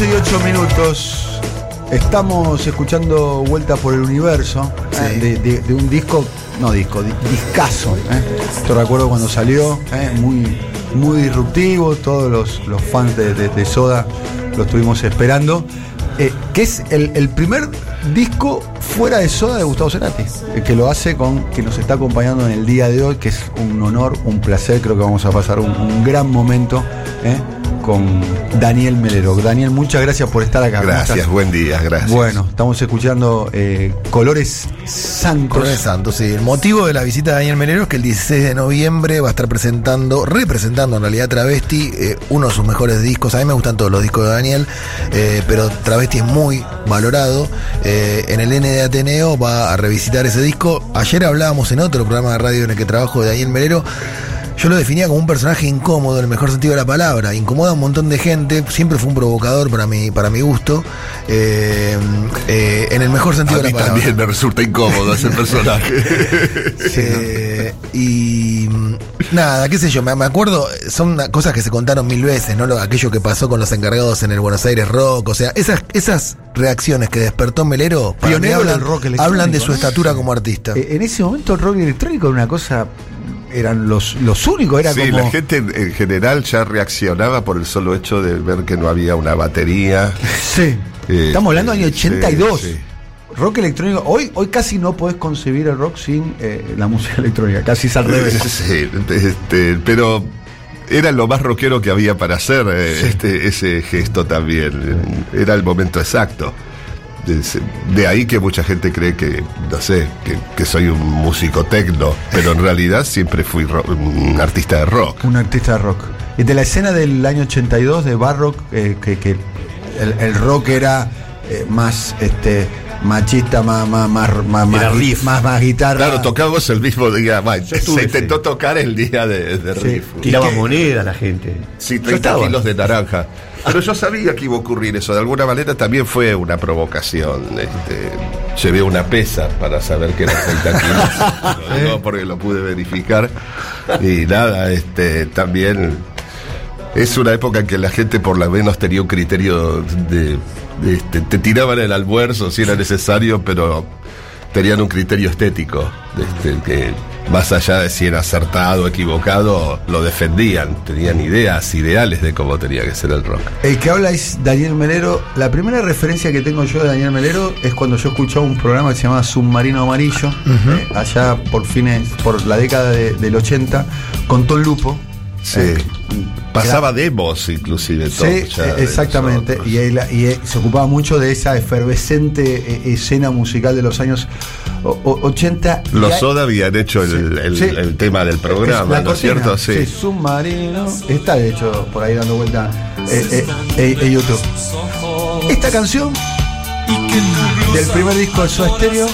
11 y 8 minutos. Estamos escuchando Vuelta por el Universo Sí. eh, de, de- de un disco, no disco, di- discazo. eh. Yo recuerdo cuando salió, eh, muy, muy disruptivo, todos los, los fans de, Soda lo estuvimos esperando. eh, que es el, el primer disco fuera de Soda de Gustavo Cerati, que lo hace con, que nos está acompañando en el día de hoy, que es un honor, un placer, creo que vamos a pasar un, un gran momento con Daniel Melero. Daniel, muchas gracias por estar acá. ¿Cómo Gracias, buen día, gracias. Bueno, estamos escuchando eh, Colores Santos. Colores Santos, sí. El motivo de la visita de Daniel Melero es que el 16 de noviembre va a estar presentando, representando en realidad Travesti, eh, uno de sus mejores discos. A mí me gustan todos los discos de Daniel, eh, pero Travesti es muy valorado. En el N de Ateneo va a revisitar ese disco. Ayer hablábamos en otro programa de radio en el que trabajo de Daniel Melero. Yo lo definía como un personaje incómodo en el mejor sentido de la palabra. Incomoda a un montón de gente. Siempre fue un provocador para mi, para mi gusto. Eh, eh, en el mejor sentido A de mí la palabra. también me resulta incómodo ese personaje. Eh, y mm, nada, qué sé yo, me, me acuerdo, son cosas que se contaron mil veces, ¿no? Lo- aquello que pasó con los encargados en el Buenos Aires Rock, o sea, esas, esas reacciones que despertó Melero, para mí hablan, rock hablan de su estatura como artista. Eh, en ese momento el rock electrónico era una cosa, eran los, los únicos, era Sí, como... la gente en, en general ya reaccionaba por el solo hecho de ver que no había una batería. Sí. Eh, Estamos hablando del año sí, 82. sí. Rock electrónico. Hoy, hoy casi no podés concebir el rock sin eh, la música electrónica. Casi es al revés. Sí, este, pero era lo más rockero que había para hacer eh, este, ese gesto también. Era el momento exacto. De, ahí que mucha gente cree que, no sé, que, que soy un músico tecno, pero en realidad siempre fui un artista de rock. Un artista de rock. Y de la escena del año 82 de Barrock, eh, que, que el, el rock era eh, más este machista, más, más, más, más, más, Era riff. más, más guitarra. Claro, tocamos el mismo día. va, se intentó tocar el día de, de Sí. Riff. Tiraba moneda la gente. Sí, Yo 30 estaba. kilos de naranja. Pero yo sabía que iba a ocurrir eso. De alguna manera también fue una provocación. Este, llevé una pesa para saber que eran 30 kilos. Lo digo porque lo pude verificar. Y nada, este, también es una época en que la gente por lo menos tenía un criterio de... este, te tiraban el almuerzo si era necesario, pero tenían un criterio estético. Este, que más allá de si era acertado o equivocado, lo defendían. Tenían ideas, ideales de cómo tenía que ser el rock. El que habla es Daniel Melero. La primera referencia que tengo yo de Daniel Melero es cuando yo escuchaba un programa que se llamaba Submarino Amarillo, eh, allá por fines, por la década de- del 80, con Tom Lupo. Sí. Eh, Pasaba demos, inclusive. todo, Sí, ya eh, de exactamente. Y, él, y él se ocupaba mucho de esa efervescente eh, escena musical de los años o- o- 80. Y Los Soda habían hecho el, el- Sí. el tema del programa, ¿no es cierto? Sí. submarino. Está de hecho por ahí dando vuelta eh, eh, eh, YouTube. Esta canción del primer disco de Soda Stereo.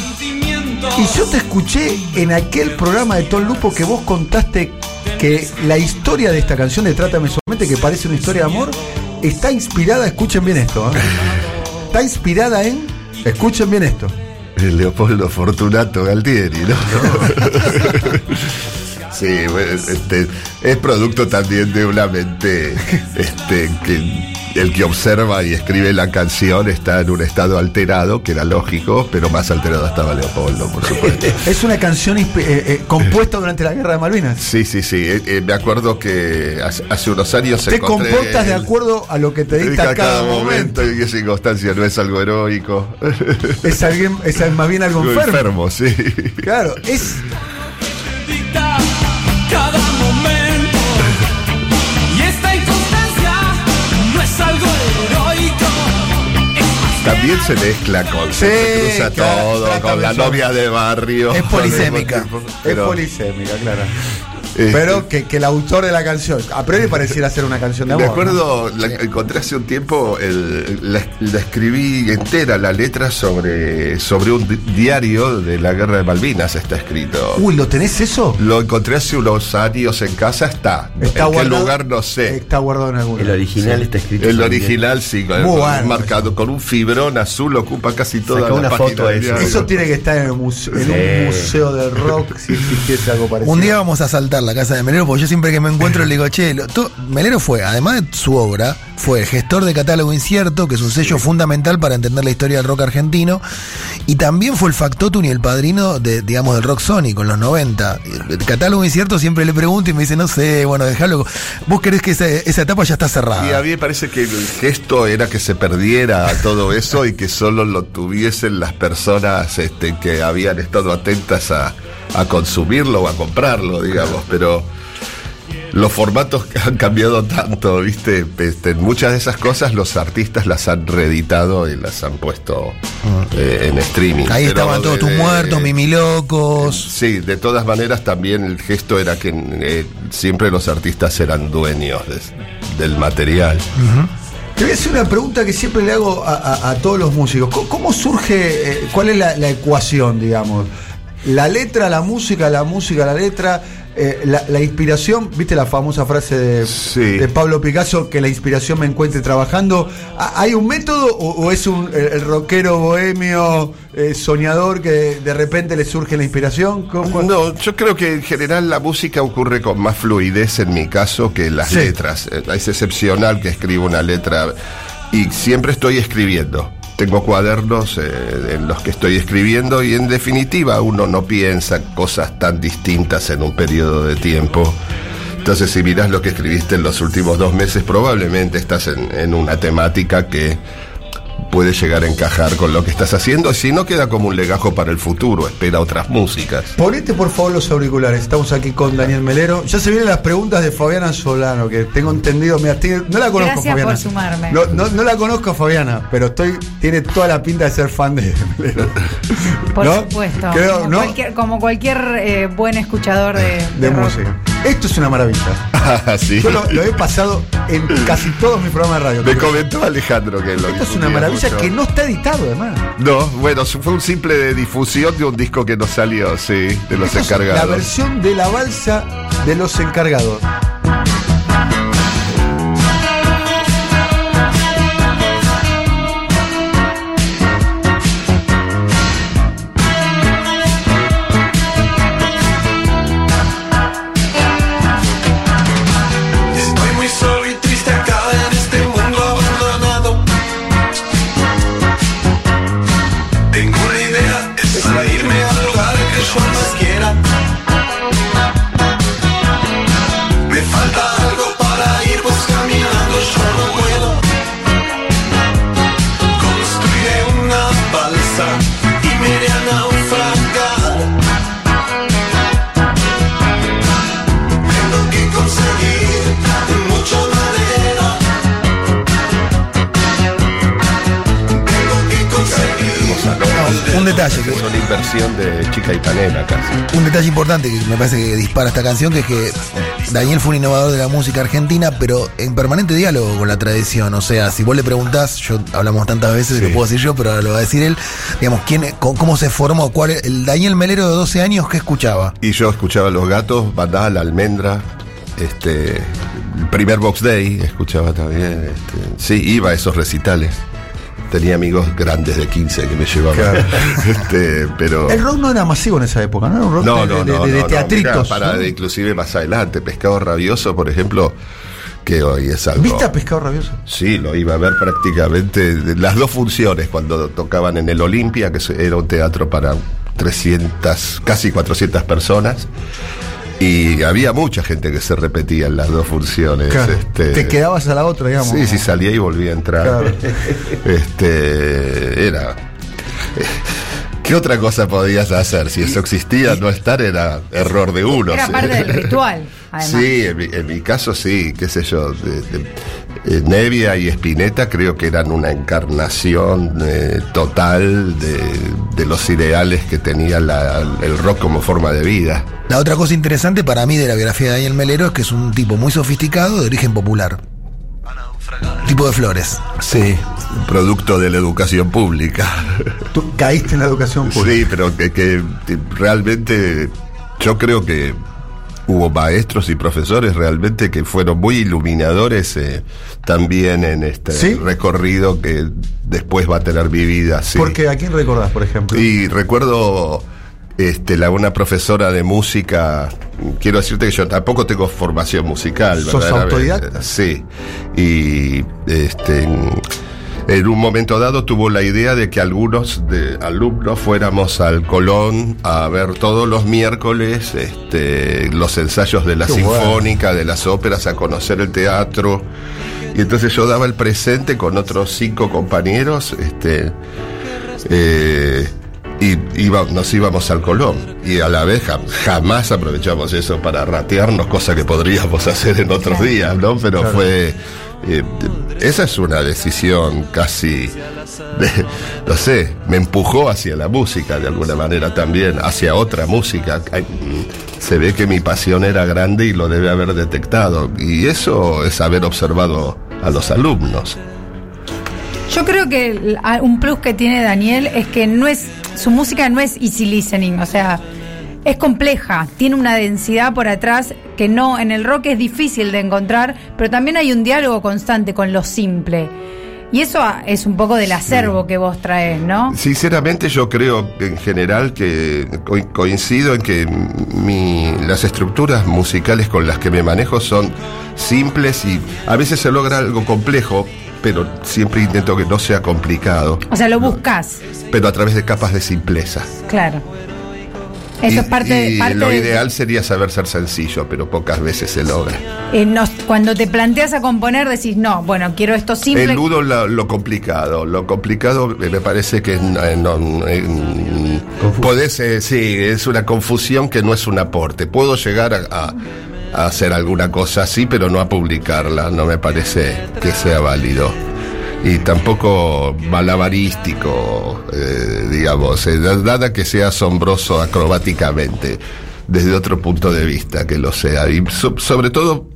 Y yo te escuché en aquel programa de Tom Lupo que vos contaste que la historia de esta canción de Trátame Suavemente, que parece una historia de amor, está inspirada, escuchen bien esto, ¿eh? está inspirada en, escuchen bien esto, Leopoldo Fortunato Galtieri, ¿no? sí, este, es producto también de una mente este, que el que observa y escribe la canción está en un estado alterado, que era lógico, pero más alterado estaba Leopoldo, por supuesto. es una canción eh, eh, compuesta durante la Guerra de Malvinas. Sí, sí, sí. eh, me acuerdo que hace, hace unos años Te comportas de acuerdo a lo que te dicta cada, momento. y esa circunstancia no es algo heroico. Es, alguien, es más bien algo enfermo. enfermo, sí. Claro, es También se mezcla con, Sí, se cruza claro, todo, con la novia de barrio. Es polisémica. Es polisémica, claro. Este, Pero que, que el autor de la canción, a priori pareciera ser una canción de amor. Me ¿no? acuerdo, la encontré hace un tiempo, el- la, la escribí entera, la letra sobre, sobre un di- diario de la guerra de Malvinas, está escrito. Uy, ¿lo tenés eso? Lo encontré hace unos años en casa, está. Está en qué lugar no sé. Está guardado en algún El original está escrito. El también. original sí, con- Muy con- bueno marcado con un fibrón azul, ocupa casi toda Sacá la una página foto de eso. diario. Eso tiene que estar en, el muse- en un museo del rock si existiese algo parecido. Un día vamos a saltar la casa de Melero, porque yo siempre que me encuentro le digo, che, lo- Melero fue, además de su obra, fue el gestor de Catálogo Incierto, que es un sello fundamental para entender la historia del rock argentino, y también fue el factotum y el padrino de, digamos, del rock sónico en los 90. El Catálogo Incierto siempre le pregunto y me dice, no sé, bueno, déjalo. Vos querés que esa, esa etapa ya está cerrada. Y a mí me parece que el gesto era que se perdiera todo eso y que solo lo tuviesen las personas este, que habían estado atentas a, a consumirlo o a comprarlo, digamos, pero los formatos han cambiado tanto, ¿viste? Este, muchas de esas cosas los artistas las han reeditado y las han puesto eh, en streaming. Ahí Pero estaban todos tus muertos, mimilocos. Sí, de todas maneras también el gesto era que eh, siempre los artistas eran dueños de- del material. Te voy a hacer una pregunta que siempre le hago a, a- a todos los músicos. ¿Cómo, cómo surge, eh, cuál es la, la ecuación, digamos? La letra, la música, la música, la letra, eh, la, la inspiración, ¿viste la famosa frase de, Sí. de Pablo Picasso, que la inspiración me encuentre trabajando? ¿Ha- ¿Hay un método o, o es un, el, el rockero bohemio, eh, soñador, que de repente le surge la inspiración? ¿Cómo- No, yo creo que en general la música ocurre con más fluidez en mi caso que las Sí. letras. Eh, Es excepcional que escribo una letra y siempre estoy escribiendo. Tengo cuadernos eh, en los que estoy escribiendo y en definitiva uno no piensa cosas tan distintas en un periodo de tiempo. Entonces si mirás lo que escribiste en los últimos dos meses probablemente estás en, en una temática que puede llegar a encajar con lo que estás haciendo, si no queda como un legajo para el futuro, espera otras músicas. Ponete por favor los auriculares. Estamos aquí con Daniel Melero. Ya se vienen las preguntas de Fabiana Solano, que tengo entendido. Mira, tiene- no la conozco, Gracias Fabiana. por sumarme. No, no, no la conozco, Fabiana, pero estoy tiene toda la pinta de ser fan de Melero. Por ¿No? supuesto. Creo, como, ¿no? cualquier, como cualquier eh, buen escuchador de, De de rock. música. Esto es una maravilla. Ah, sí. Yo lo, lo he pasado en casi todos mis programas de radio. Me comentó Alejandro que lo Esto es una maravilla mucho. que no está editado, además. No, bueno, fue un simple de difusión de un disco que no salió, sí, de los Esto es La encargados. versión de la balsa de los encargados. Detalle que- Es una inversión de chica y panela casi. Un detalle importante que me parece que dispara esta canción, que es que Daniel fue un innovador de la música argentina, pero en permanente diálogo con la tradición. O sea, si vos le preguntás, yo hablamos tantas veces, Sí. lo puedo decir yo, pero ahora lo va a decir él, digamos, quién, cómo, cómo se formó, cuál, el Daniel Melero de 12 años, ¿qué escuchaba? Y yo escuchaba Los Gatos, Bandal, Almendra, este, el primer Box Day, escuchaba también. Este, sí, iba a esos recitales. Tenía amigos grandes de 15 que me llevaban. Claro. este, pero. El rock no era masivo en esa época, ¿no? Era un rock No, de, no, de- no. de- de no, no, teatritos. para, de- inclusive más adelante, Pescado Rabioso, por ejemplo, que hoy es algo. ¿Viste a Pescado Rabioso? Sí, lo iba a ver prácticamente de las dos funciones cuando tocaban en el Olimpia, que era un teatro para 300, casi 400 personas. Y había mucha gente que se repetía en las dos funciones. Claro. este, Te quedabas a la otra, digamos. Sí, sí, salía y volvía a entrar. Claro. Este, era. ¿Qué otra cosa podías hacer? Si eso existía, no estar era error de uno. Era sí. parte del ritual, además. Sí, en mi, en mi caso sí, qué sé yo. de- de- Nevia y Spinetta creo que eran una encarnación eh, total de, de los ideales que tenía la- el rock como forma de vida. La otra cosa interesante para mí de la biografía de Daniel Melero es que es un tipo muy sofisticado de origen popular. Tipo de flores. Sí, producto de la educación pública. Tú caíste en la educación pública. Sí, pero que, que te- realmente yo creo que hubo maestros y profesores realmente que fueron muy iluminadores eh, también en este ¿Sí? recorrido que después va a tener mi vida. sí. Porque ¿a quién recordás, por ejemplo? Y recuerdo este, la, una profesora de música, quiero decirte que yo tampoco tengo formación musical. ¿Sos autodidacta? Sí. Y este, en- un momento dado tuvo la idea de que algunos de alumnos fuéramos al Colón a ver todos los miércoles este, los ensayos de la Qué bueno. sinfónica, de las óperas, a conocer el teatro. Y entonces yo daba el presente con otros cinco compañeros, este, eh, y iba- nos íbamos al Colón. Y a la vez jam- jamás aprovechamos eso para ratearnos, cosa que podríamos hacer en otros días, ¿no? Pero fue. Eh, esa es una decisión casi. no sé, me empujó hacia la música de alguna manera también, hacia otra música. Se ve que mi pasión era grande y lo debe haber detectado. Y eso es haber observado a los alumnos. Yo creo que un plus que tiene Daniel es que no es su música no es easy listening, o sea, es compleja, tiene una densidad por atrás que no en el rock es difícil de encontrar, pero también hay un diálogo constante con lo simple. Y eso es un poco del acervo que vos traes, ¿no? Sinceramente yo creo en general que co- coincido en que mi, las estructuras musicales con las que me manejo son simples y a veces se logra algo complejo, pero siempre intento que no sea complicado, O sea, lo buscas, pero a través de capas de simpleza. claro. Eso Y- es parte, y parte lo de- ideal sería saber ser sencillo, pero pocas veces se logra. eh, nos- cuando te planteas a componer decís, no, bueno, quiero esto simple. Eludo lo, lo complicado. Lo complicado eh, me parece que eh, no, eh, podés, eh, sí, es una confusión que no es un aporte. Puedo llegar a, a- a hacer alguna cosa así, pero no a publicarla. No me parece que sea válido. Y tampoco malabarístico, eh, digamos, eh, nada que sea asombroso acrobáticamente, desde otro punto de vista que lo sea. Y so- sobre todo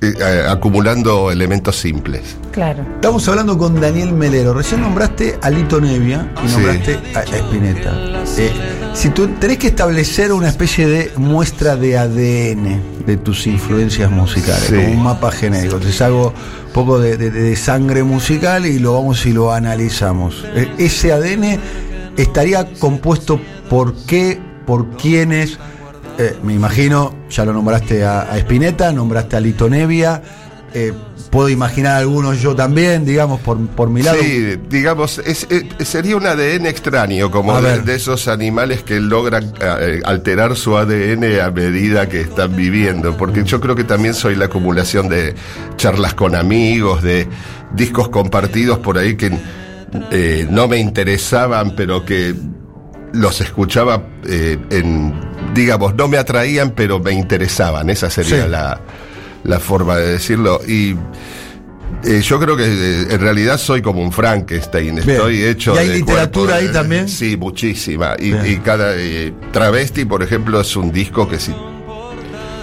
eh, eh, acumulando elementos simples. Claro. Estamos hablando con Daniel Melero. Recién nombraste a Lito Nevia y Sí. nombraste a Spinetta. Eh, si tú tenés que establecer una especie de muestra de ADN de tus influencias musicales, Sí. como un mapa genérico. Te hago un poco de, de- de sangre musical y lo vamos y lo analizamos. Eh, ese ADN estaría compuesto por qué, por quiénes. Eh, me imagino, ya lo nombraste a, a Spinetta, nombraste a Lito Nevia. eh, puedo imaginar algunos yo también, digamos, por, por mi lado. Sí, digamos, es- eh, sería un ADN extraño, como de, esos animales que logran eh, alterar su ADN a medida que están viviendo, porque yo creo que también soy la acumulación de charlas con amigos, de discos compartidos por ahí que eh, no me interesaban, pero que los escuchaba en, digamos, no me atraían, pero me interesaban, esa sería Sí. la, la forma de decirlo. Y eh, yo creo que eh, en realidad soy como un Frankenstein, Bien. estoy hecho ¿Y hay de literatura ahí también? Sí, muchísima. Y, Bien. y cada eh, travesti, por ejemplo, es un disco que si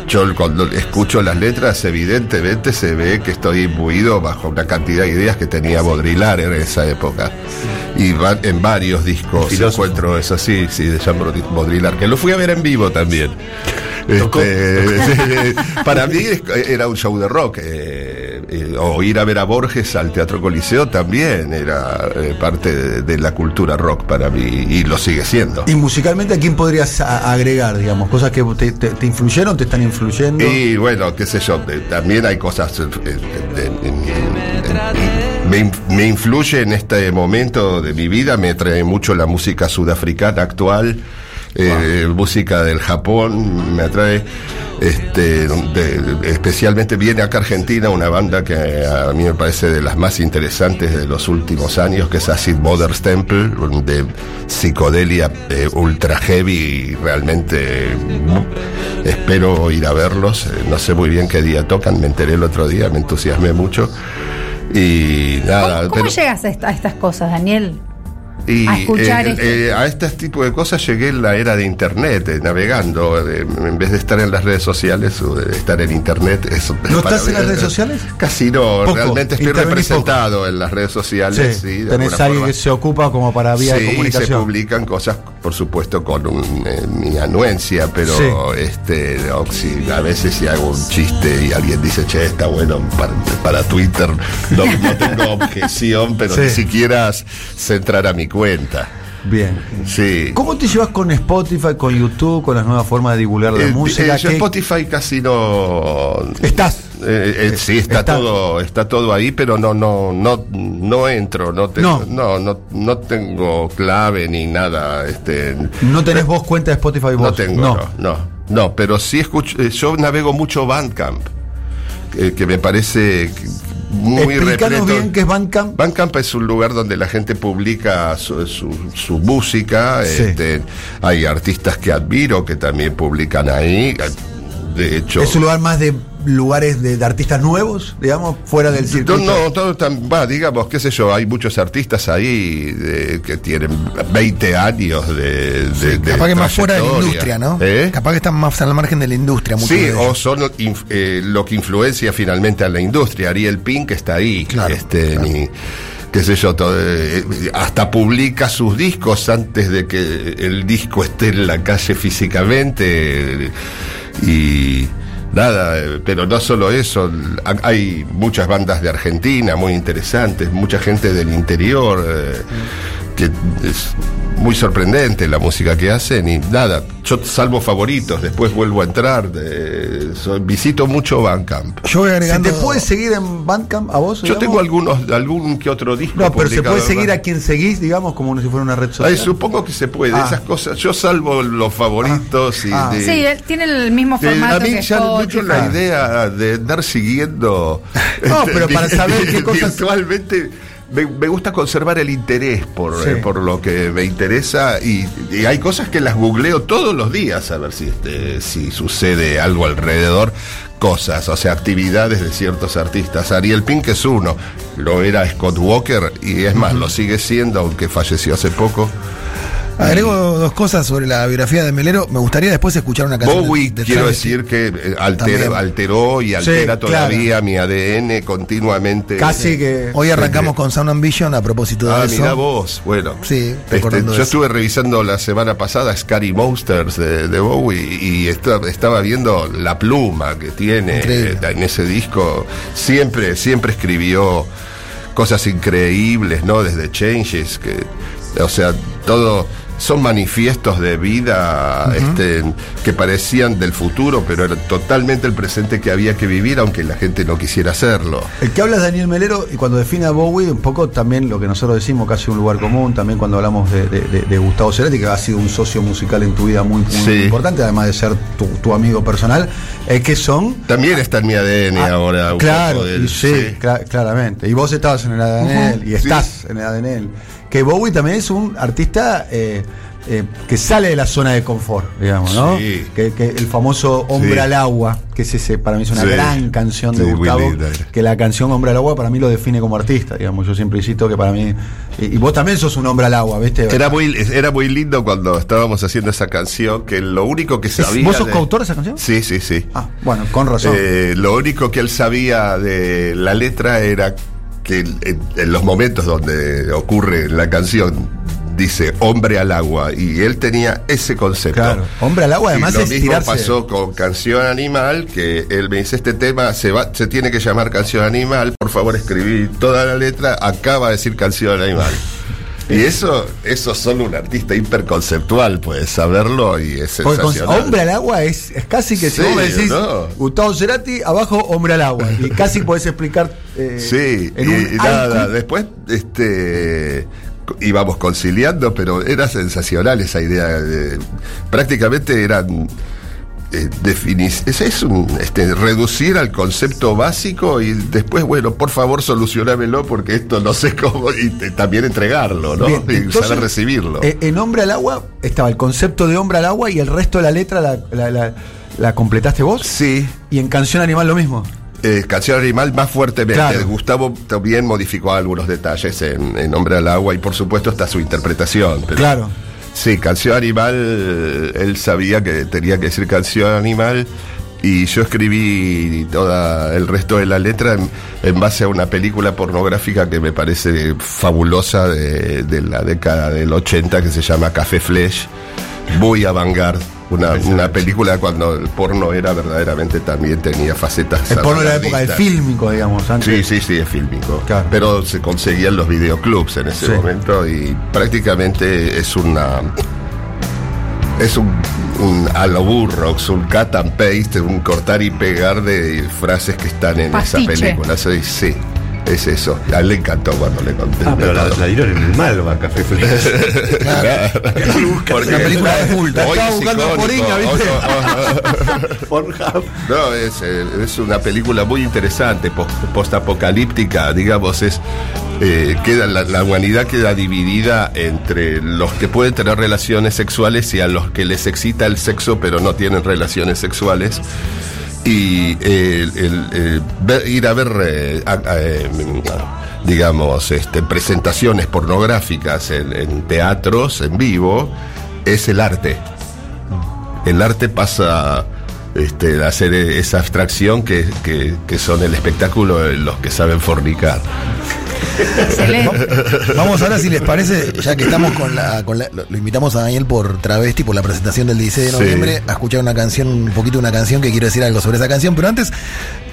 yo cuando escucho las letras, evidentemente se ve que estoy imbuido bajo una cantidad de ideas que tenía Baudrillard en esa época. Y va- en varios discos encuentro eso, sí, sí, de Jean Baudrillard, que lo fui a ver en vivo también. Este, para mí era un show de rock. eh, eh, o ir a ver a Borges al Teatro Coliseo también era eh, parte de, de la cultura rock para mí y lo sigue siendo. Y musicalmente, ¿a quién podrías a- agregar, digamos? Cosas que te, te- te influyeron, te están influyendo. Y bueno, qué sé yo, de- también hay cosas. eh, me, me influye en este momento de mi vida, me trae mucho la música sudafricana actual, eh, música del Japón, me atrae. Este, de- especialmente viene acá a Argentina una banda que a mí me parece de las más interesantes de los últimos años, que es Acid Mother's Temple, de psicodelia eh, ultra heavy y realmente mm, espero ir a verlos. Eh, no sé muy bien qué día tocan, me enteré el otro día, me entusiasmé mucho. Y nada, ¿Cómo, cómo pero- llegas a, esta- a estas cosas, Daniel? Y, a escuchar eh, esto? eh, a este tipo de cosas llegué en la era de internet, eh, navegando, eh, en vez de estar en las redes sociales o de estar en internet. Eso, ¿No para estás en las redes sociales? Casi no, Poco, realmente estoy representado en las redes sociales. Sí, sí, de tenés alguien forma. que se ocupa como para vía de Sí, se comunicación. publican cosas, por supuesto, con un, eh, mi anuencia, pero Sí. este, no, si- a veces si hago un chiste y alguien dice, che, está bueno para, para Twitter, no, no tengo objeción, pero Sí. ni siquiera s- se entrar a mi cuenta. Bien. Sí. ¿Cómo te llevas con Spotify, con YouTube, con las nuevas formas de divulgar la Eh, música? eh, yo ¿Qué- Spotify casi no. Estás. Eh, eh, sí, está, Está- todo, está todo ahí, pero no, no, no, no entro, no tengo, No. no, no, no tengo clave ni nada, este, ¿No tenés vos cuenta de Spotify vos? no tengo, no, no, no, pero sí escucho, yo navego mucho Bandcamp, que me parece muy Explícanos bien qué es Bandcamp. Bandcamp es un lugar donde la gente publica su, su- su música. Sí. este, hay artistas que admiro que también publican ahí. De hecho, ¿Es un lugar más de lugares de, de artistas nuevos, digamos, fuera del no, circuito? no, todo tan- va, digamos, qué sé yo, hay muchos artistas ahí de- que tienen 20 años de, de- de Capaz que más fuera de la industria, ¿no? ¿Eh? Capaz que están más al margen de la industria. muchos Sí, o son inf- eh, lo que influencia finalmente a la industria. Ariel Pink está ahí, Claro, este, claro. ni- qué sé yo, todo, eh, hasta publica sus discos antes de que el disco esté en la calle físicamente. Y nada, eh, pero no solo eso, ha- hay muchas bandas de Argentina muy interesantes, mucha gente del interior. eh, que es muy sorprendente la música que hacen y nada, yo salvo favoritos, después vuelvo a entrar, visito mucho Bandcamp. Yo voy ¿Se te puede seguir en Bandcamp a vos? Yo digamos? tengo algunos, algún que otro disco. No, pero se puede seguir a quien seguís, digamos, como si fuera una red social. Ay, supongo que se puede, Ah. esas cosas. Yo salvo los favoritos y Ah. de- Sí, él tiene el mismo de- formato a mí que ya mucho la idea de andar siguiendo. No, este, pero para saber qué cosas- Virtualmente. Me, me gusta conservar el interés por, Sí. eh, por lo que me interesa y, y hay cosas que las googleo todos los días a ver si, este, si sucede algo alrededor, cosas, o sea, actividades de ciertos artistas. Ariel Pink es uno, lo era Scott Walker y es más, lo sigue siendo, aunque falleció hace poco. Agrego dos cosas sobre la biografía de Melero. Me gustaría después escuchar una canción. de- Bowie, de quiero Travesti. decir que eh, alteró y altera todavía mi ADN continuamente. Casi que. Hoy arrancamos con Sound Ambition a propósito de Ah, eso. mira vos, bueno. Sí, Este, yo eso. estuve revisando la semana pasada Scary Monsters de, de Bowie y esta- estaba viendo la pluma que tiene Increíble. en ese disco. Siempre, siempre escribió cosas increíbles, ¿no? Desde Changes, que, o sea, todo son manifiestos de vida este, que parecían del futuro, pero era totalmente el presente que había que vivir, aunque la gente no quisiera hacerlo. El que habla es Daniel Melero y cuando define a Bowie, un poco también lo que nosotros decimos, casi un lugar común, también cuando hablamos de, de- de- de Gustavo Cerati, que ha sido un socio musical en tu vida muy, muy Sí. importante, además de ser tu, tu amigo personal, es que son. También está en mi ADN Ah, ahora. claro, del- sí, sí. cla- claramente. Y vos estabas en el ADN y sí. estás en el ADN. Que Bowie también es un artista eh, eh, que sale de la zona de confort, digamos, ¿no? Sí. Que, que el famoso Hombre Sí. al agua, que es ese, para mí es una Sí. gran canción de Gustavo, que la canción Hombre al agua para mí lo define como artista, digamos. Yo siempre insisto que para mí. Y, y vos también sos un hombre al agua, ¿viste? Era muy, era muy lindo cuando estábamos haciendo esa canción, que lo único que sabía... ¿Vos sos de- coautor de esa canción? Sí, sí, sí. Ah, bueno, con razón. Eh, lo único que él sabía de la letra era que en, en los momentos donde ocurre la canción dice hombre al agua y él tenía ese concepto. Claro, hombre al agua, Y además lo es mismo tirarse. pasó con Canción Animal, que él me dice este tema se va, se tiene que llamar Canción Animal, por favor escribí toda la letra, acaba de decir Canción Animal. Y eso, eso solo un artista hiperconceptual puede saberlo y es Porque sensacional. hombre al agua es, es casi que si vos me decís ¿no? Gustavo Cerati, abajo hombre al agua. Y casi podés explicar. eh, Sí, en y, un y nada, después este íbamos conciliando, pero era sensacional esa idea. de- prácticamente eran eh, defini- es, es un, este, reducir al concepto básico y después, bueno, por favor solucionámelo porque esto no sé cómo, y te- también entregarlo, ¿no? Bien, y entonces, saber recibirlo. eh, en hombre al agua estaba el concepto de hombre al agua y el resto de la letra la, la- la- la completaste vos. sí. Y en canción animal lo mismo. Eh, Canción Animal más fuertemente. Claro. Gustavo también modificó algunos detalles en, en Hombre al Agua y por supuesto está su interpretación. pero- Claro. Sí, Canción Animal, él sabía que tenía que decir Canción Animal y yo escribí todo el resto de la letra en, base a una película pornográfica que me parece fabulosa de, la década del 80 que se llama Café Flesh, muy avant Una, una película cuando el porno era verdaderamente también tenía facetas. El porno de la época del fílmico, digamos. Antes. Sí, sí, sí, es fílmico. Claro. Pero se conseguían los videoclubs en ese Sí. momento y prácticamente es una. Es un, un a lo Burroughs, un cut and paste, un cortar y pegar de frases que están en Pastiche. esa película. Sí, sí, es eso. A él le encantó cuando le conté. Ah, pero la, la dieron en el Malva, Café Feliz. Porque Una película de culto. hoy Estaba es buscando. Poringa, ¿viste? No, es, eh, es una película muy interesante, pos- postapocalíptica, digamos, es eh, queda la, la humanidad queda dividida entre los que pueden tener relaciones sexuales y a los que les excita el sexo pero no tienen relaciones sexuales. Y el- eh, ir a ver, eh, eh, digamos, este, presentaciones pornográficas en, en teatros en vivo es el arte el arte pasa este, a hacer esa abstracción que, que- que son el espectáculo de los que saben fornicar. Excelente. Vamos ahora, si les parece, ya que estamos con la. Con la- lo, lo invitamos a Daniel por Travesti, por la presentación del 16 de Sí. noviembre, a escuchar una canción, un poquito una canción que quiero decir algo sobre esa canción, pero antes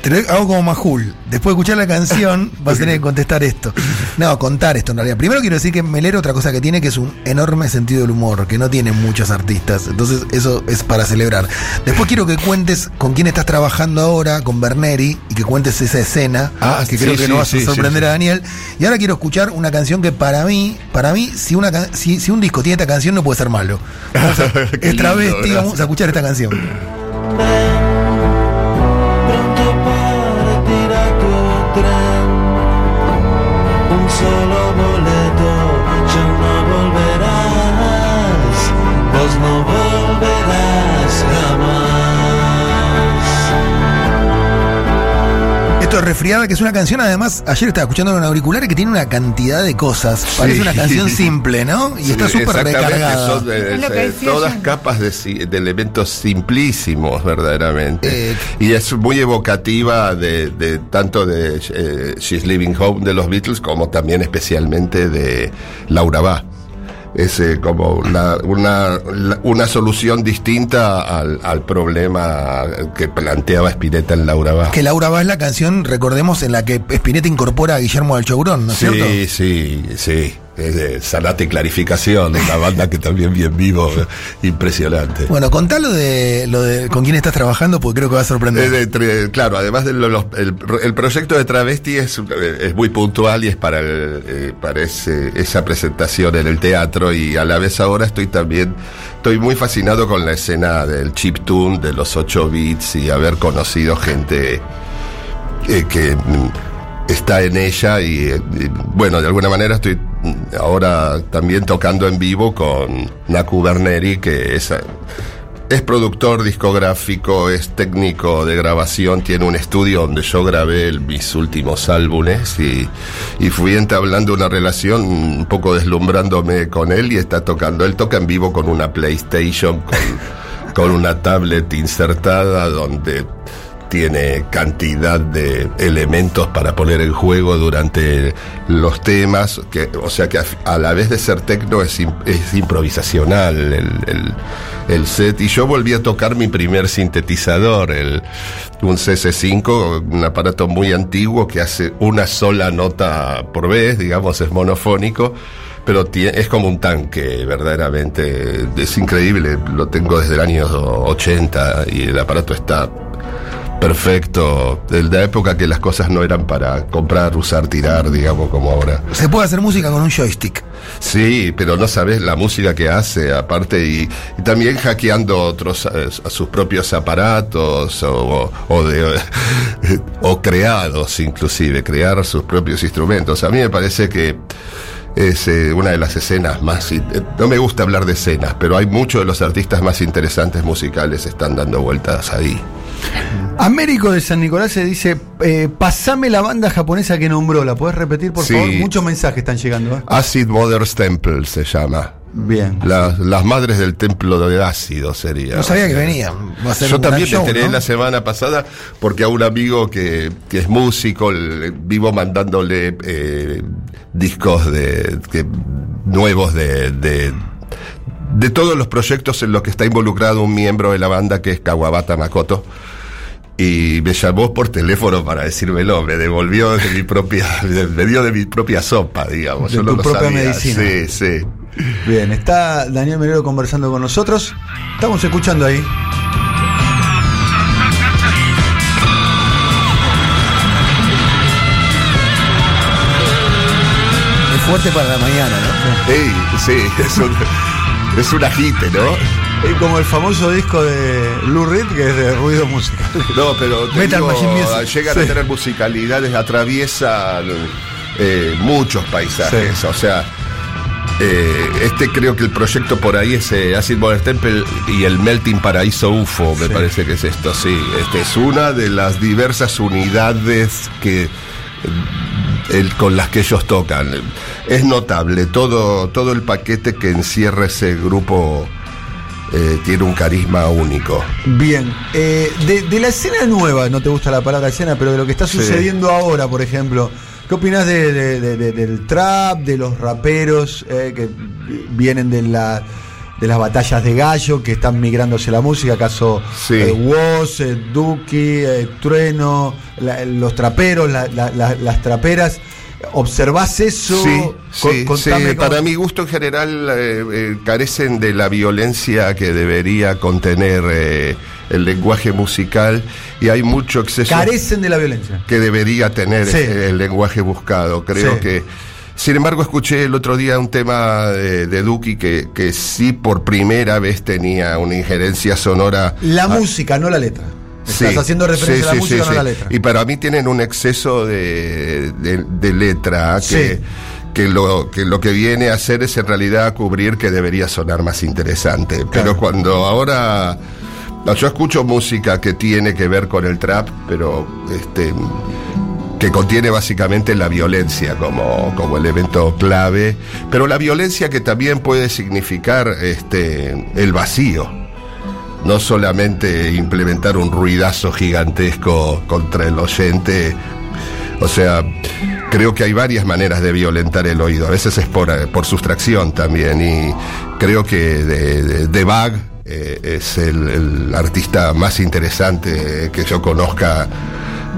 te lo hago como Majul. Después de escuchar la canción, vas a tener que contestar esto. No, contar esto en realidad. Primero quiero decir que Melero, otra cosa que tiene, que es un enorme sentido del humor, que no tienen muchos artistas. Entonces, eso es para celebrar. Después quiero que cuentes con quién estás trabajando ahora, con Berneri, y que cuentes esa escena, Ah, que sí, creo que sí, no vas sí, a sorprender sí. a Daniel. Y ahora quiero escuchar una canción que para mí, para mí, si, una, can- si, si un disco tiene esta canción, no puede ser malo. Vamos a- Qué es travesti, vamos a escuchar esta canción. Un solo boleto Ya no volverás. Vos no Esto es Resfriada, que es una canción, además, ayer estaba escuchando en un auricular que tiene una cantidad de cosas. Parece una canción simple, ¿no? Y está súper recargada. son, eh, Es lo que eh, decía todas capas de, si- de elementos simplísimos, verdaderamente. Eh, y es muy evocativa de, de tanto de eh, She's Living Home de los Beatles como también especialmente de Laura Bá. Es eh, como la- una, la- una solución distinta al, al problema que planteaba Spinetta en Laura Bá. Que Laura va es la canción, recordemos, en la que Spinetta incorpora a Guillermo del Chourón, ¿no es cierto? Sí, sí, sí. Es de Salate Clarificación, una banda que también bien vivo, eh, impresionante. Bueno, contalo de lo de con quién estás trabajando, porque creo que va a sorprender. De claro, además del el, el proyecto de Travesti es, eh, es muy puntual y es para, el, eh, para ese- esa presentación en el teatro y a la vez ahora estoy también, estoy muy fascinado con la escena del chiptune, de los 8 bits y haber conocido gente eh, que está en ella y, eh, y, bueno, de alguna manera estoy ahora también tocando en vivo con Naku Berneri, que es, eh, es productor discográfico, es técnico de grabación, tiene un estudio donde yo grabé mis últimos álbumes y, y fui entablando una relación un poco deslumbrándome con él y está tocando, él toca en vivo con una PlayStation, con, con una tablet insertada donde tiene cantidad de elementos para poner en juego durante los temas, que, o sea que a, la vez de ser tecno es, im- es improvisacional el, el- el set. Y yo volví a tocar mi primer sintetizador, el, un CC5, un aparato muy antiguo que hace una sola nota por vez, digamos, es monofónico. Pero es como un tanque, verdaderamente. Es increíble. Lo tengo desde el año 80 y el aparato está perfecto, de la época que las cosas no eran para comprar, usar, tirar, digamos, como ahora. Se puede hacer música con un joystick. Sí, pero no sabes la música que hace, aparte, y, y también hackeando otros, a sus propios aparatos, o, o de, o creados inclusive, crear sus propios instrumentos. A mí me parece que es eh, una de las escenas más... eh, No me gusta hablar de escenas, pero hay muchos de los artistas más interesantes musicales están dando vueltas ahí. Américo de San Nicolás se dice, eh, pasame la banda japonesa que nombró, ¿la puedes repetir por Sí. favor? Muchos mensajes están llegando. ¿eh? Acid Mother's Temple se llama. Bien. Las, las madres del templo de ácido sería. No sabía que venía. Va a ser Yo también me enteré ¿no? la semana pasada porque a un amigo que, que es músico le- vivo mandándole eh, discos de, que- nuevos de, de, de todos los proyectos en los que está involucrado un miembro de la banda que es Kawabata Makoto. Y me llamó por teléfono para decírmelo, me devolvió de mi propia, me dio de mi propia sopa, digamos. De Yo tu no lo propia sabía. medicina. Sí, sí. Bien, está Daniel Melero conversando con nosotros. Estamos escuchando ahí. Es fuerte para la mañana, ¿no? Ey, sí, es un, es un agite, ¿no? Es como el famoso disco de Lou Reed, que es de ruido musical. No, pero te Metal digo, Machine Music. llegan a tener musicalidades, atraviesan eh, muchos paisajes. Sí. O sea, eh, este creo que el proyecto por ahí es eh, Acid Temple y el Melting Paraíso UFO, me Sí. parece que es esto, sí. Este es una de las diversas unidades que eh, el- con las que ellos tocan. Es notable, todo, todo el paquete que encierra ese grupo eh, tiene un carisma único. Bien, eh, de, de la escena nueva, no te gusta la palabra escena, pero de lo que está Sí. sucediendo ahora, por ejemplo, ¿qué opinas de, de- de- de- del trap, de los raperos eh, que vienen de, la, de las batallas de gallo, que están migrando hacia la música? ¿Acaso Sí. eh, Woz, eh, Duki, eh, Trueno, la- los traperos, la- la- la- las traperas? ¿Observás eso? Sí, sí, contame sí, cómo- para mi gusto en general eh, eh, carecen de la violencia que debería contener eh, el lenguaje musical y hay mucho exceso Carecen de la violencia. que debería tener Sí. el lenguaje buscado. Creo Sí. que, sin embargo, escuché el otro día un tema de, de Duki que, que sí por primera vez tenía una injerencia sonora. La a- música, no la letra. Sí, Estás haciendo referencia sí, a la música, no a la letra. Y para mí tienen un exceso de, de- de letra que, que, lo, que lo que viene a hacer es en realidad cubrir que debería sonar más interesante. Pero cuando ahora... yo escucho música que tiene que ver con el trap, pero este que contiene básicamente la violencia como, como elemento clave, pero la violencia que también puede significar este, el vacío no solamente implementar un ruidazo gigantesco contra el oyente, o sea, creo que hay varias maneras de violentar el oído, a veces es por, eh, sustracción también, y creo que de, Bag eh, es el artista más interesante que yo conozca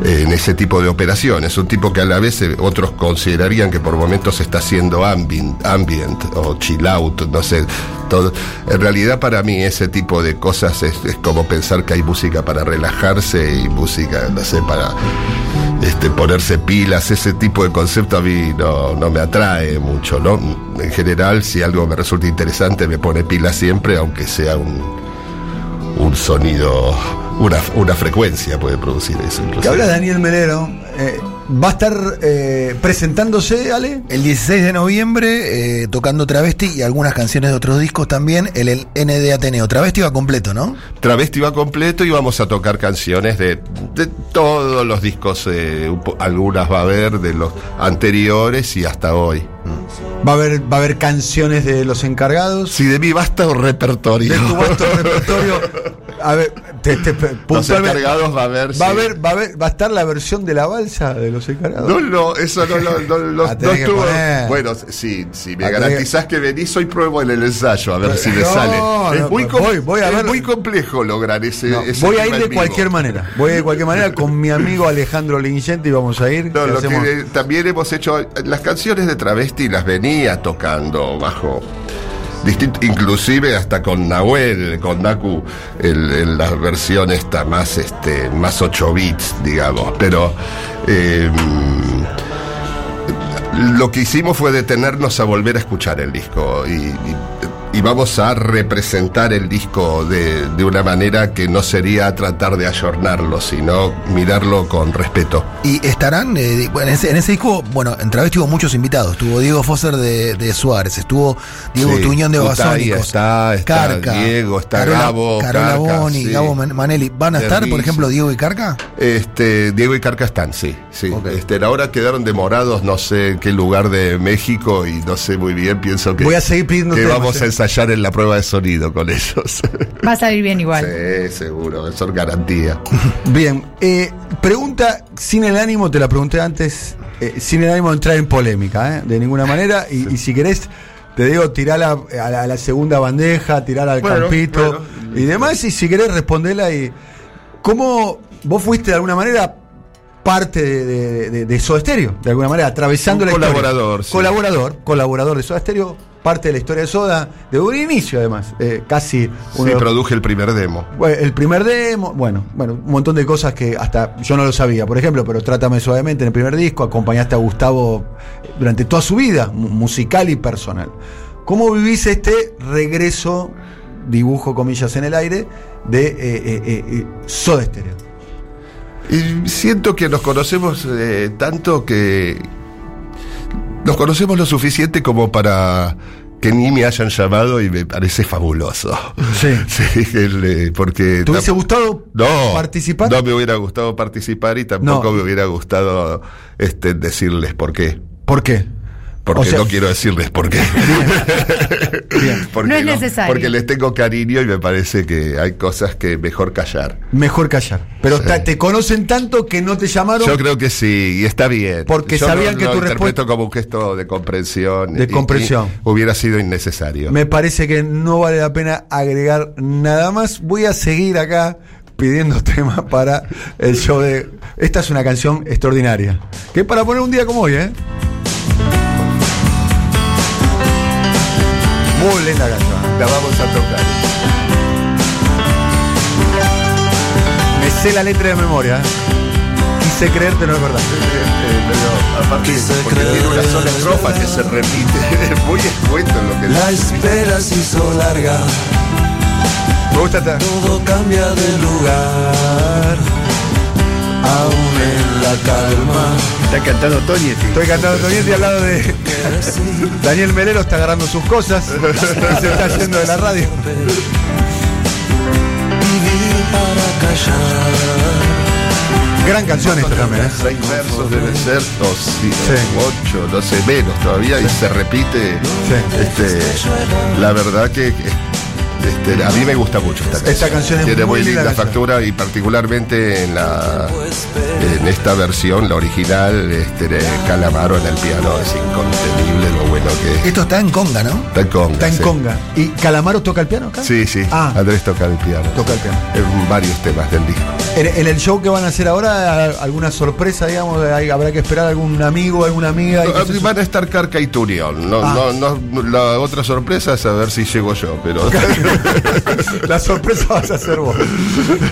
en ese tipo de operaciones. Un tipo que a la vez eh, otros considerarían que por momentos está haciendo ambient, ambient o chill out, no sé. Todo. En realidad para mí ese tipo de cosas es, es como pensar que hay música para relajarse y música, no sé, para este, ponerse pilas. Ese tipo de concepto a mí no, no me atrae mucho, ¿no? En general, si algo me resulta interesante, me pone pilas siempre, aunque sea un, un sonido, una, una frecuencia puede producir eso. Que inclusive. habla Daniel Melero. Eh, ¿Va a estar eh, presentándose, Ale? El 16 de noviembre, eh, tocando Travesti y algunas canciones de otros discos también, el, el ND Ateneo. Travesti va completo, ¿no? Travesti va completo y vamos a tocar canciones de, de todos los discos, algunas va a haber de los anteriores y hasta hoy. ¿Va a haber, va a haber canciones de los encargados? Si de mí basta un repertorio. De tu vasto repertorio. A ver, te, te- los encargados va a haber. ¿Va a, sí. haber, va, a haber, ¿Va a estar la versión de la de los encargados? No, no, eso no, no, que estuvo-. Bueno, sí, si me garantizás que venís, hoy pruebo en el ensayo a ver si me sale. Es, muy, voy- com- voy a es ver- muy complejo lograr ese. Ese voy a ir de cualquier manera. Voy a ir de cualquier manera con mi amigo Alejandro Lingenti y vamos a ir. No, ¿Qué lo hacemos? que eh, también hemos hecho, las canciones de Travesti las venía tocando bajo inclusive hasta con Nahuel, con Naku, el- la versión esta más este, más 8 bits, digamos. Pero eh, lo que hicimos fue detenernos a volver a escuchar el disco y- y vamos a representar el disco de, de una manera que no sería tratar de ayornarlo, sino mirarlo con respeto. Y estarán, eh, en, ese, en ese disco, bueno, en Travesti hubo muchos invitados. Estuvo Diego Fosser de, de Suárez, estuvo Diego Sí, Tuñón de Utaya Babasónicos. está, está Diego, está Gabo, Carola Carca, Boni, sí. Gabo Man- Manelli. ¿Van a estar, por ejemplo, Diego y Carca? Este, Diego y Carca están, sí, sí. Este, ahora quedaron demorados, no sé en qué lugar de México y no sé muy bien, pienso que, Voy a seguir pidiendo que temas, vamos eh. a ensayar en la prueba de sonido con ellos. Va a salir bien igual. sí, seguro, eso es garantía. Bien, eh, pregunta sin el ánimo, te la pregunté antes, eh, sin el ánimo de entrar en polémica, ¿eh? de ninguna manera, y, y si querés, te digo, tirar a, a la, a la segunda bandeja, tirar al Bueno, campito bueno. y demás. Y si querés responderla y. ¿Cómo vos fuiste de alguna manera parte de, de, de- de Soda Stereo? De alguna manera, atravesando Un la historia. colaborador, sí. Colaborador, colaborador de Soda Stereo, parte de la historia de Soda, de un inicio además. eh, casi Sí, produje el primer demo. bueno, el primer demo, bueno, bueno, un montón de cosas que hasta yo no lo sabía, por ejemplo, pero Trátame Suavemente en el primer disco, acompañaste a Gustavo durante toda su vida, mu- musical y personal. ¿Cómo vivís este regreso, dibujo comillas en el aire, de eh, eh, eh, eh, Soda Stereo? Y siento que nos conocemos eh, tanto que nos conocemos lo suficiente como para que ni me hayan llamado y me parece fabuloso. Sí. Sí, el, eh, porque... ¿Te hubiese gustado no, participar? No me hubiera gustado participar y tampoco No. me hubiera gustado este, decirles por qué. ¿Por qué? Porque O sea- no quiero decirles por qué. Porque No es necesario. Porque les tengo cariño y me parece que hay cosas que mejor callar. Mejor callar. Pero Sí. te conocen tanto que no te llamaron. Yo creo que sí, y está bien. Porque Yo sabían lo- que lo tu respuesta- como un gesto de comprensión. De y- comprensión. y hubiera sido innecesario. Me parece que no vale la pena agregar nada más. Voy a seguir acá pidiendo temas para el show de. Esta es una canción extraordinaria. Que es para poner un día como hoy, ¿eh? Muy linda canción. La vamos a tocar. Me sé la letra de memoria. ¿eh? Quise creerte, no es verdad. Eh, pero aparte, porque tiene una sola estrofa que se repite. Es muy escueto lo que La espera se hizo larga, Me gusta todo cambia de lugar. Aún en la calma, Está cantando Tony. este. Estoy cantando Toniente al lado de. Daniel Melero está agarrando sus cosas. y se está yendo de la radio. Gran canción esta también, ¿eh? Seis versos deben ser, o sí, ocho, sé, menos todavía, y se repite. Sí. Este, la verdad que este, a mí me gusta mucho esta canción. Esta canción es Tiene muy muy linda factura y particularmente en la en esta versión, la original, este, Calamaro en el piano, es incontenible lo bueno que es. Esto está en conga, ¿no? Está en conga. Está en sí. conga. ¿Y Calamaro toca el piano acá? Sí, sí. Ah. Andrés toca el piano. Toca el piano. En varios temas del disco. En, en el show que van a hacer ahora, ¿alguna sorpresa, digamos? ¿Hay- ¿Habrá que esperar algún amigo, alguna amiga? No, van a estar Carca y Turión. No, Ah. no, no, la otra sorpresa es a ver si llego yo, pero La sorpresa vas a ser vos.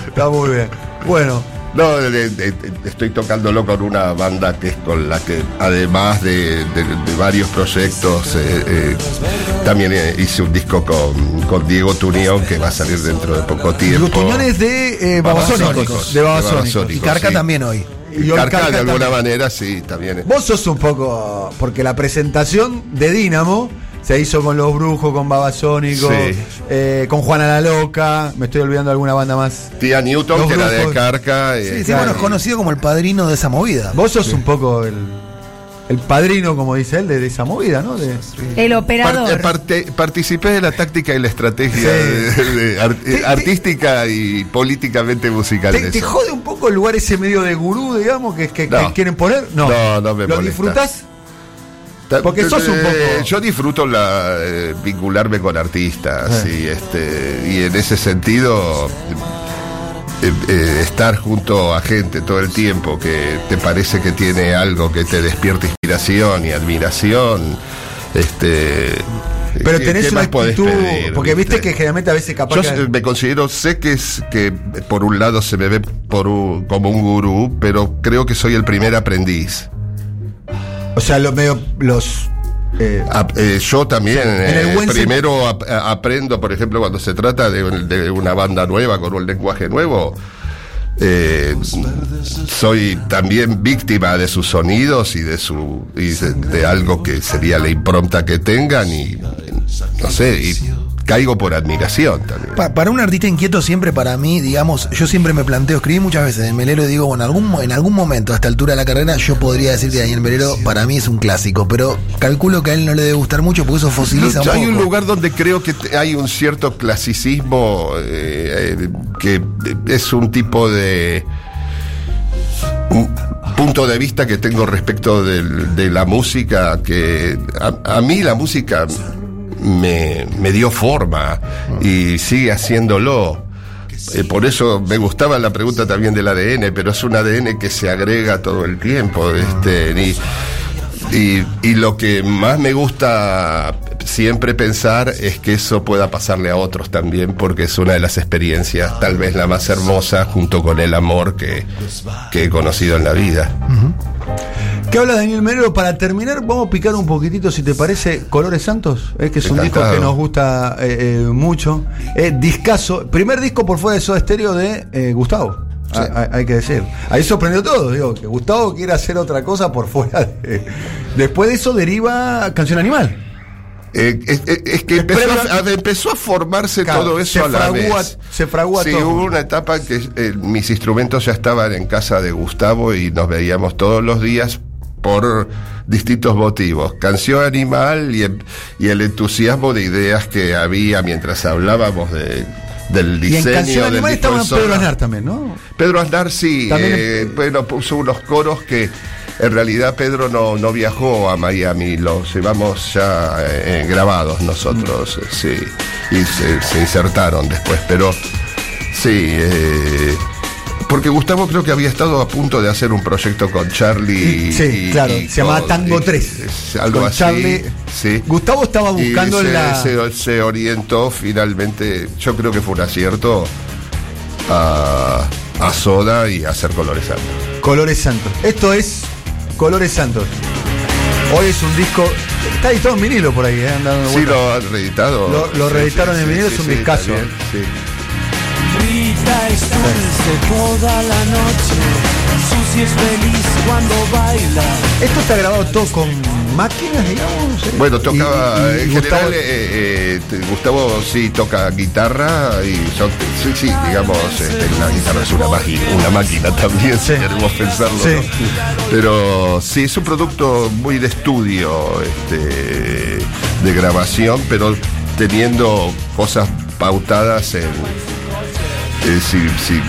Está muy bien. Bueno, no, de- de- de- estoy tocándolo con una banda que es con la que, además de, de- de varios proyectos, eh, eh, también eh, hice un disco con, con Diego Tunión que va a salir dentro de poco tiempo. los tuñones de eh, Babasónicos. De Babasónicos. Y Carca sí. también hoy. Y Y hoy Carca, Carca de alguna también. manera, sí, también. Vos sos un poco. Porque la presentación de Dínamo se hizo con Los Brujos, con Babasónicos, Sí. eh, con Juana la Loca. Me estoy olvidando de alguna banda más. Tía Newton, Los que era de Brujos. Carca. eh, Sí, sí, claro. bueno, es conocido como el padrino de esa movida. Vos sos un poco el, el padrino, como dice él, de, de esa movida, ¿no? De- El operador. eh, parte- participé de la táctica y la estrategia Sí. de- de ar- Te- te- artística y políticamente musical. ¿Te, jode un poco el lugar ese medio de gurú, digamos, que, que- que No. quieren poner? No, No, no me ¿Lo molesta. disfrutás? Porque sos un eh, poco- Yo disfruto la, eh, vincularme con artistas Sí. y, este, y en ese sentido eh, eh, estar junto a gente todo el tiempo que te parece que tiene algo que te despierta inspiración y admiración. Este, Pero ¿qué- tenés una actitud. pedir, porque viste viste? que generalmente a veces capaz Yo que- me considero, sé que es que por un lado se me ve por un- como un gurú, pero creo que soy el primer aprendiz. O sea, los medio. Los. eh, Ap- eh, yo también eh, primero ap- a- aprendo, por ejemplo, cuando se trata de, de una banda nueva con un lenguaje nuevo. eh, soy también víctima de sus sonidos y de su y de, de algo que sería la impronta que tengan y no sé y caigo por admiración también Pa- para un artista inquieto siempre para mí, digamos, yo siempre me planteo, escribí muchas veces en Melero y digo, bueno, algún, en algún momento a esta altura de la carrera yo podría decir que Daniel Melero para mí es un clásico, pero calculo que a él no le debe gustar mucho porque eso fosiliza un hay poco. un lugar donde creo que hay un cierto clasicismo eh, eh, que es un tipo de un punto de vista que tengo respecto del- de, la música que a, a mí la música me, me dio forma y sigue haciéndolo. Eh, por eso me gustaba la pregunta también del ADN, pero es un ADN que se agrega todo el tiempo. Este, y, y, lo que más me gusta siempre pensar es que eso pueda pasarle a otros también, porque es una de las experiencias, tal vez la más hermosa, junto con el amor que, que he conocido en la vida. ¿Qué habla Daniel Merero? Para terminar, vamos a picar un poquitito, si te parece, Colores Santos, eh, que es un disco que nos gusta eh, eh, mucho. Eh, discazo, primer disco por fuera de Soda Estéreo de Gustavo. Sí. Hay, que decir. Ahí sorprendió todo, digo, que Gustavo quiere hacer otra cosa por fuera de. Después de eso deriva Canción Animal. Eh, es, que empezó a, a- empezó a formarse Claro, todo eso a la fragua- vez. se fragua sí, todo. hubo una etapa que eh, mis instrumentos ya estaban en casa de Gustavo y nos veíamos todos los días por distintos motivos. Canción Animal y, y el entusiasmo de ideas que había mientras hablábamos de, del Y en diseño Canción del Animal estaba Pedro. Aznar también, ¿no? Pedro Aznar sí, También- eh, bueno, puso unos coros que en realidad Pedro no, no viajó a Miami, los llevamos ya eh, grabados nosotros, eh, sí, y se, se insertaron después, pero sí, eh, porque Gustavo creo que había estado a punto de hacer un proyecto con Charlie. Sí, y- claro, y se llamaba con- Tango y- 3. es algo Con así. Charlie. sí. Gustavo estaba Y buscando se, la. se- se orientó finalmente, yo creo que fue un acierto a, a Soda y a hacer Colores Santos. Colores Santos. Esto es Colores Santos. Hoy es un disco. Está editado en vinilo por ahí, ¿eh? Andando Sí, lo han reeditado. Lo- lo Sí, reeditaron sí, en vinilo, es un discazo. también, sí. Rita es dulce toda la noche. Susi es feliz cuando baila. Esto está grabado todo con máquinas, digamos. ¿eh? Bueno, tocaba. Y- y- y en Gustavo- general, eh, eh, Gustavo sí toca guitarra y yo, sí, sí, digamos, este, la guitarra es una máquina, una máquina también, si Sí. queremos pensarlo. Sí. ¿no? Pero sí, es un producto muy de estudio, este, de grabación, pero teniendo cosas pautadas en. Eh, si, si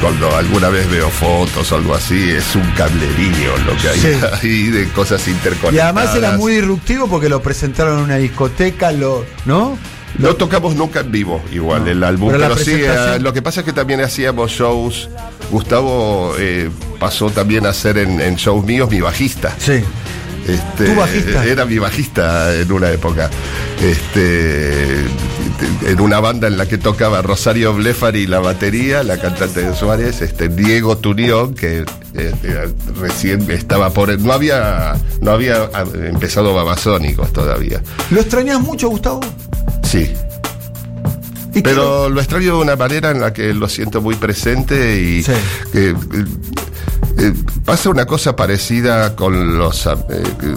cuando alguna vez veo fotos o algo así, es un cablerío lo que hay Sí. ahí de cosas interconectadas. Y además era muy disruptivo porque lo presentaron en una discoteca, lo, ¿no? No tocamos nunca en vivo, igual, No. el álbum. Pero sí, eh, lo que pasa es que también hacíamos shows. Gustavo eh, pasó también a ser en, en shows míos mi bajista. Sí. Este, ¿Tu bajista? Era mi bajista en una época. Este, en una banda en la que tocaba Rosario Blefari la batería, la cantante de Suárez, este, Diego Turión, que eh, recién estaba por. No había, no había ah, empezado Babasónicos todavía. ¿Lo extrañas mucho, Gustavo? Sí. ¿Y qué Pero lo extraño de una manera en la que lo siento muy presente y Sí. que, eh, pasa una cosa parecida con los, eh,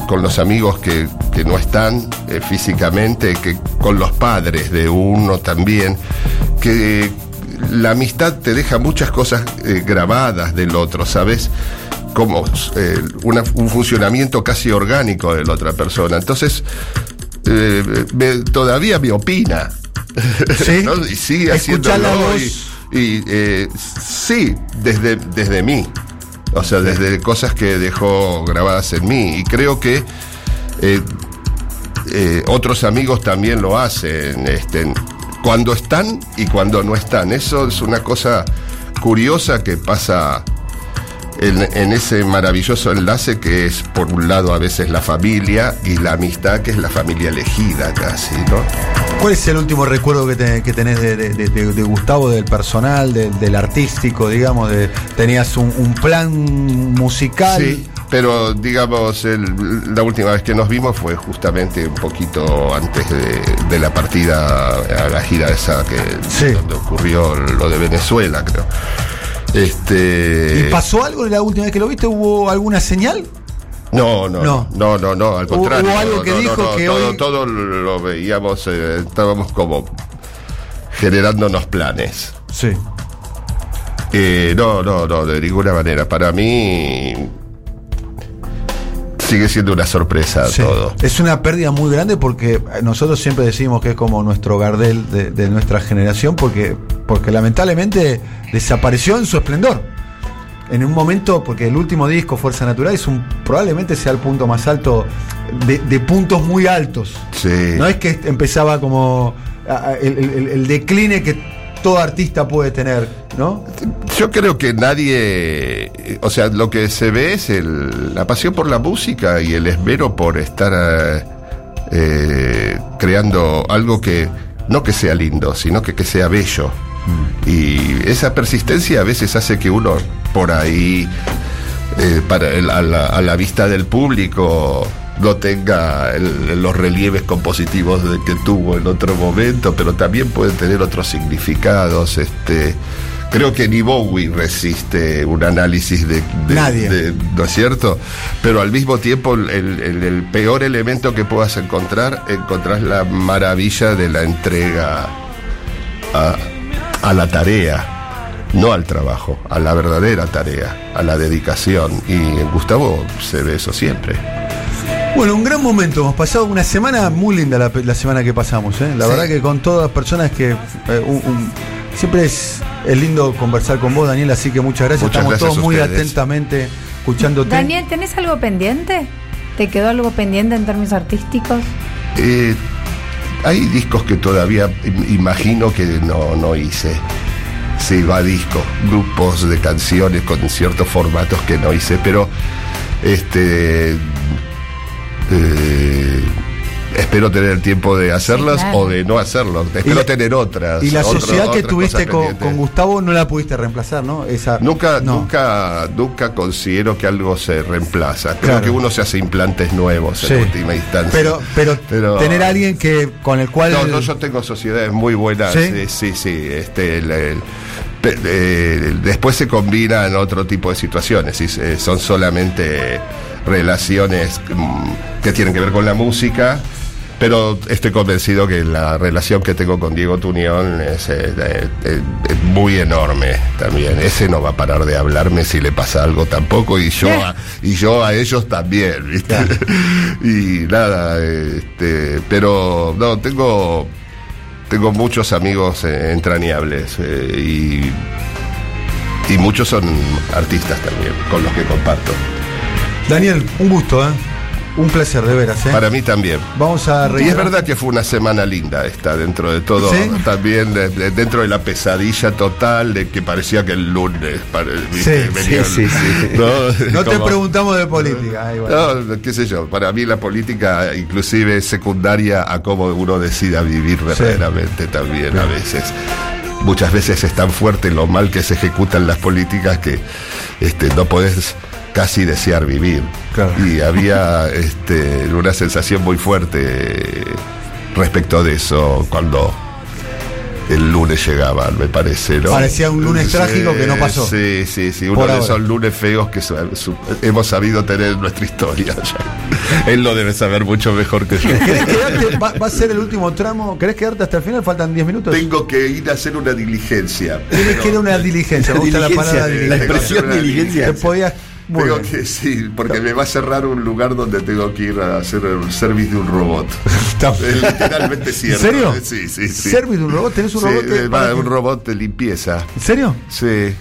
con los amigos que, que no están eh, físicamente, que con los padres de uno también, que la amistad te deja muchas cosas grabadas del otro, ¿sabes? Como una- un funcionamiento casi orgánico de la otra persona. Entonces, me- todavía me opina. Sí. ¿no? Y sigue haciéndolo. Y, y, sí, desde, desde mí. O sea, desde cosas que dejó grabadas en mí. Y creo que eh, eh, otros amigos también lo hacen. Este, cuando están y cuando no están. Eso es una cosa curiosa que pasa en, en ese maravilloso enlace que es, por un lado, a veces la familia y la amistad, que es la familia elegida casi, ¿no? ¿Cuál es el último recuerdo que, te- que tenés de, de- de- de- de Gustavo, del personal, de- del artístico, digamos? De, ¿Tenías un, un plan musical? Sí, pero digamos, el- la última vez que nos vimos fue justamente un poquito antes de, de la partida a la gira esa que Sí. donde ocurrió lo de Venezuela, creo. Este ¿Y pasó algo la última vez que lo viste? ¿Hubo alguna señal? No, no, No. no, no, al contrario. hubo algo que no, dijo no, que todo, hoy- todo lo veíamos, eh, estábamos como generándonos planes. Sí. Eh, no, no, no, de ninguna manera. Para mí sigue siendo una sorpresa Sí. todo. Es una pérdida muy grande porque nosotros siempre decimos que es como nuestro Gardel de, de nuestra generación porque, porque lamentablemente desapareció en su esplendor. en un momento, porque el último disco, Fuerza Natural, es un, probablemente sea el punto más alto de, de puntos muy altos. Sí. No es que empezaba como el, el- el decline que todo artista puede tener, ¿no? Yo creo que nadie, o sea, lo que se ve es el- la pasión por la música y el esmero por estar eh, eh, creando algo que no que sea lindo, sino que, que sea bello. Y esa persistencia a veces hace que uno por ahí, eh, para el- a, la, a la vista del público, no tenga el- los relieves compositivos de que tuvo en otro momento, pero también puede tener otros significados. Este, creo que ni Bowie resiste un análisis de, de- Nadie. de- ¿no es cierto? Pero al mismo tiempo el, el- el peor elemento que puedas encontrar, encontrás la maravilla de la entrega a, a la tarea, no al trabajo, a la verdadera tarea, a la dedicación. Y en Gustavo se ve eso siempre. Bueno, un gran momento. Hemos pasado una semana muy linda la, la semana que pasamos. ¿eh? La Sí. verdad que con todas personas que eh, un- un- siempre es, es lindo conversar con vos, Daniel. Así que muchas gracias. Muchas Estamos gracias todos a muy atentamente escuchándote. Daniel, ¿tenés algo pendiente? ¿Te quedó algo pendiente en términos artísticos? Eh, hay discos que todavía im- imagino que no, no hice. Sí, va disco, grupos de canciones con ciertos formatos que no hice, pero este eh, espero tener el tiempo de hacerlas claro. o de no hacerlas. Espero la- tener otras. Y la otro- sociedad que tuviste con, Gustavo no la pudiste reemplazar, ¿no? Esa, Nunca, no. nunca, nunca considero que algo se reemplaza. Creo Claro. que uno se hace implantes nuevos Sí. en última instancia. Pero, pero, Pero- tener a alguien que con el cual. No, no, yo tengo sociedades muy buenas. ¿Sí? Sí, sí, sí. Este, el- el- pe- eh, después se combinan otro tipo de situaciones. y se- son solamente relaciones mm, que tienen que ver con la música. Pero estoy convencido que la relación que tengo con Diego Tunión es, eh, eh, eh, es muy enorme también. Ese no va a parar de hablarme si le pasa algo tampoco y yo a, y yo a ellos también, ¿viste? y nada, este, pero no, tengo tengo muchos amigos eh, entrañables eh, y, y muchos son artistas también con los que comparto. Daniel, un gusto, ¿eh? Un placer, de veras, ¿eh? Para mí también. Vamos a Y es verdad que fue una semana linda esta, dentro de todo, ¿Sí? también de- de- dentro de la pesadilla total de que parecía que el lunes ¿viste? Sí, Venía sí, el- sí. ¿no? No te preguntamos de política. bueno. No, qué sé yo, para mí la política inclusive es secundaria a cómo uno decida vivir verdaderamente también a veces. Muchas veces es tan fuerte lo mal que se ejecutan las políticas que este, no podés casi desear vivir. Claro. Y había este, una sensación muy fuerte respecto de eso cuando el lunes llegaba, me parece. ¿no? Parecía un lunes trágico que no pasó. Sí, sí, sí, uno Por de ahora. esos lunes feos que su- su- hemos sabido tener en nuestra historia. Él lo debe saber mucho mejor que yo. ¿Querés quedarte? Va, va a ser el último tramo. ¿Querés quedarte hasta el final? Faltan 10 minutos. Tengo que ir a hacer una diligencia. Tienes que ir a una diligencia. Me gusta la Diligencia, palabra la diligencia. expresión Una diligencia. Te podías. Muy Tengo bien. que, sí, porque me va a cerrar un lugar donde tengo que ir a hacer el service de un robot. Está- Es literalmente cierto. ¿En serio? Sí, sí, sí. ¿Service de un robot? ¿Tenés un Sí, robot? que- eh, va, que- un robot de limpieza. ¿En serio? Sí.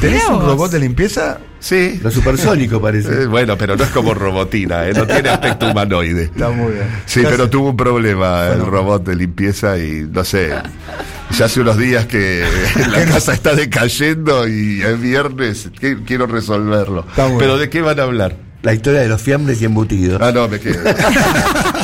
¿Tenés un robot de limpieza? Sí. Lo supersónico parece. Eh, bueno, pero no es como robotina, ¿eh? no tiene aspecto humanoide. Está muy bien. Sí, pero tuvo un problema el robot de limpieza y no sé. Ya hace unos días que la casa está decayendo y es viernes, que- quiero resolverlo. Bueno. Pero ¿de qué van a hablar? La historia de los fiambres y embutidos. Ah, no, me quedo.